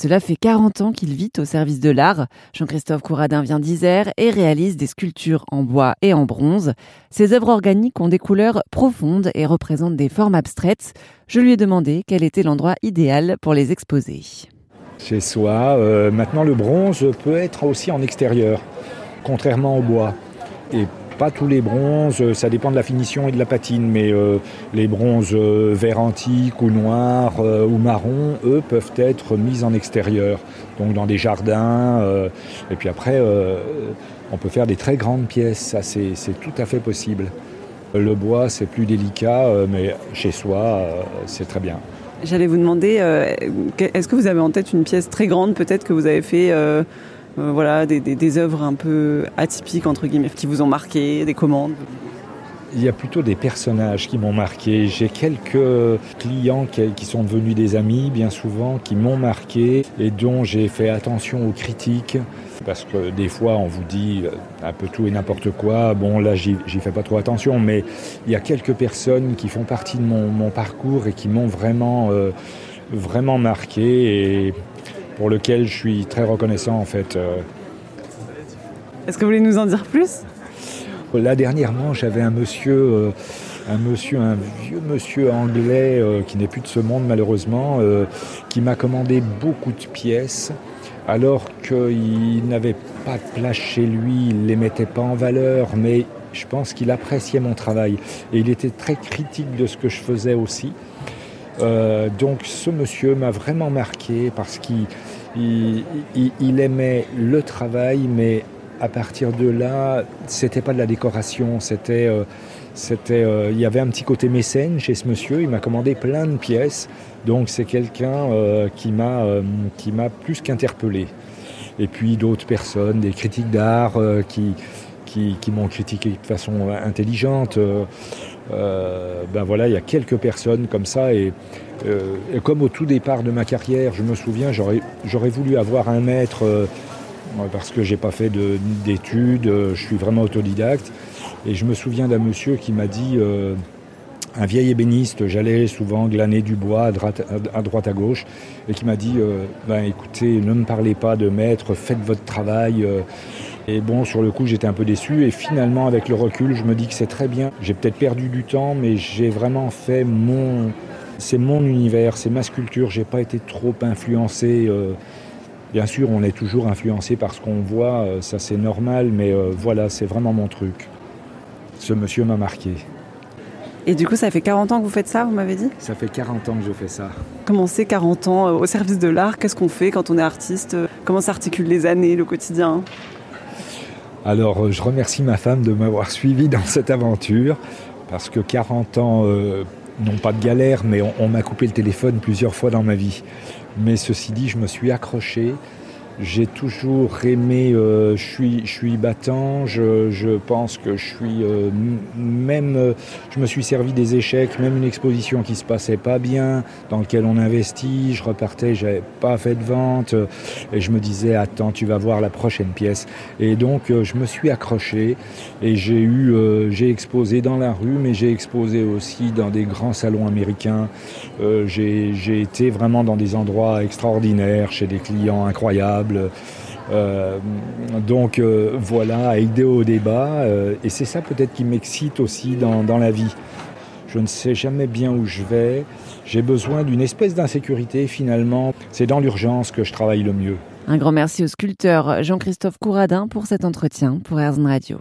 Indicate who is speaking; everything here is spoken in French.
Speaker 1: Cela fait 40 ans qu'il vit au service de l'art. Jean-Christophe Couradin vient d'Isère et réalise des sculptures en bois et en bronze. Ses œuvres organiques ont des couleurs profondes et représentent des formes abstraites. Je lui ai demandé quel était l'endroit idéal pour les exposer.
Speaker 2: Chez soi, euh, maintenant le bronze peut être aussi en extérieur, contrairement au bois. Pas tous les bronzes, ça dépend de la finition et de la patine, mais euh, les bronzes euh, vert antique ou noirs euh, ou marron, eux, peuvent être mis en extérieur, donc dans des jardins. et puis après, on peut faire des très grandes pièces, ça c'est tout à fait possible. Le bois, c'est plus délicat, mais chez soi, c'est très bien.
Speaker 1: J'allais vous demander, est-ce que vous avez en tête une pièce très grande peut-être que vous avez fait euh, voilà, des, œuvres un peu atypiques, entre guillemets, qui vous ont marqué, des commandes
Speaker 2: il y a plutôt des personnages qui m'ont marqué. J'ai quelques clients qui sont devenus des amis, bien souvent, qui m'ont marqué et dont j'ai fait attention aux critiques. Parce que des fois, on vous dit un peu tout et n'importe quoi. Bon, là, j'y fais pas trop attention, mais il y a quelques personnes qui font partie de mon, parcours et qui m'ont vraiment, euh, marqué. Pour lequel je suis très reconnaissant en fait. Euh.
Speaker 1: Est-ce que vous voulez nous en dire plus?
Speaker 2: Là dernièrement, j'avais un monsieur, euh, un monsieur, un vieux monsieur anglais euh, qui n'est plus de ce monde malheureusement, qui m'a commandé beaucoup de pièces alors qu'il n'avait pas de place chez lui, il ne les mettait pas en valeur, mais je pense qu'il appréciait mon travail et il était très critique de ce que je faisais aussi. Euh, donc ce monsieur m'a vraiment marqué parce qu'il il, aimait le travail, mais à partir de là, c'était pas de la décoration, c'était, euh, c'était, euh, il y avait un petit côté mécène chez ce monsieur. Il m'a commandé plein de pièces, donc c'est quelqu'un qui m'a, qui m'a plus qu'interpellé. Et puis d'autres personnes, des critiques d'art qui, qui, qui m'ont critiqué de façon intelligente. Euh, ben voilà, il y a quelques personnes comme ça. Et, euh, comme au tout départ de ma carrière, je me souviens, j'aurais voulu avoir un maître euh, parce que j'ai pas fait d'études, je suis vraiment autodidacte. Et je me souviens d'un monsieur qui m'a dit un vieil ébéniste, j'allais souvent glaner du bois à droite à, droite, à gauche, et qui m'a dit ben, écoutez, ne me parlez pas de maître, faites votre travail. Et bon, sur le coup, j'étais un peu déçu. Et finalement, avec le recul, je me dis que c'est très bien. J'ai peut-être perdu du temps, mais j'ai vraiment fait mon. C'est mon univers, c'est ma sculpture. J'ai pas été trop influencé. Euh, bien sûr, on est toujours influencé par ce qu'on voit, euh, ça c'est normal, mais euh, voilà, c'est vraiment mon truc. Ce monsieur m'a marqué.
Speaker 1: Et du coup, ça fait 40 ans que vous faites ça, vous m'avez dit?
Speaker 2: Ça fait 40 ans que je fais ça.
Speaker 1: Comment c'est 40 ans au service de l'art? Qu'est-ce qu'on fait quand on est artiste? Comment s'articulent les années, le quotidien?
Speaker 2: Alors euh, je remercie ma femme de m'avoir suivi dans cette aventure, parce que 40 ans, euh, non pas de galère, mais on m'a coupé le téléphone plusieurs fois dans ma vie. Mais ceci dit, je me suis accroché, j'ai toujours aimé, euh, je, suis, je suis battant, je, je pense que je suis euh, même, euh, je me suis servi des échecs, même une exposition qui se passait pas bien, dans laquelle on investit, je repartais, j'avais pas fait de vente, et je me disais, attends, tu vas voir la prochaine pièce. Et donc, je me suis accroché, et j'ai eu, j'ai exposé dans la rue, mais j'ai exposé aussi dans des grands salons américains, j'ai été vraiment dans des endroits extraordinaires, chez des clients incroyables, euh, donc euh, voilà, idée au débat. Euh, et c'est ça peut-être qui m'excite aussi dans, dans, la vie. Je ne sais jamais bien où je vais. J'ai besoin d'une espèce d'insécurité finalement. C'est dans l'urgence que je travaille le mieux.
Speaker 1: Un grand merci au sculpteur Jean-Christophe Couradin pour cet entretien pour Airzone Radio.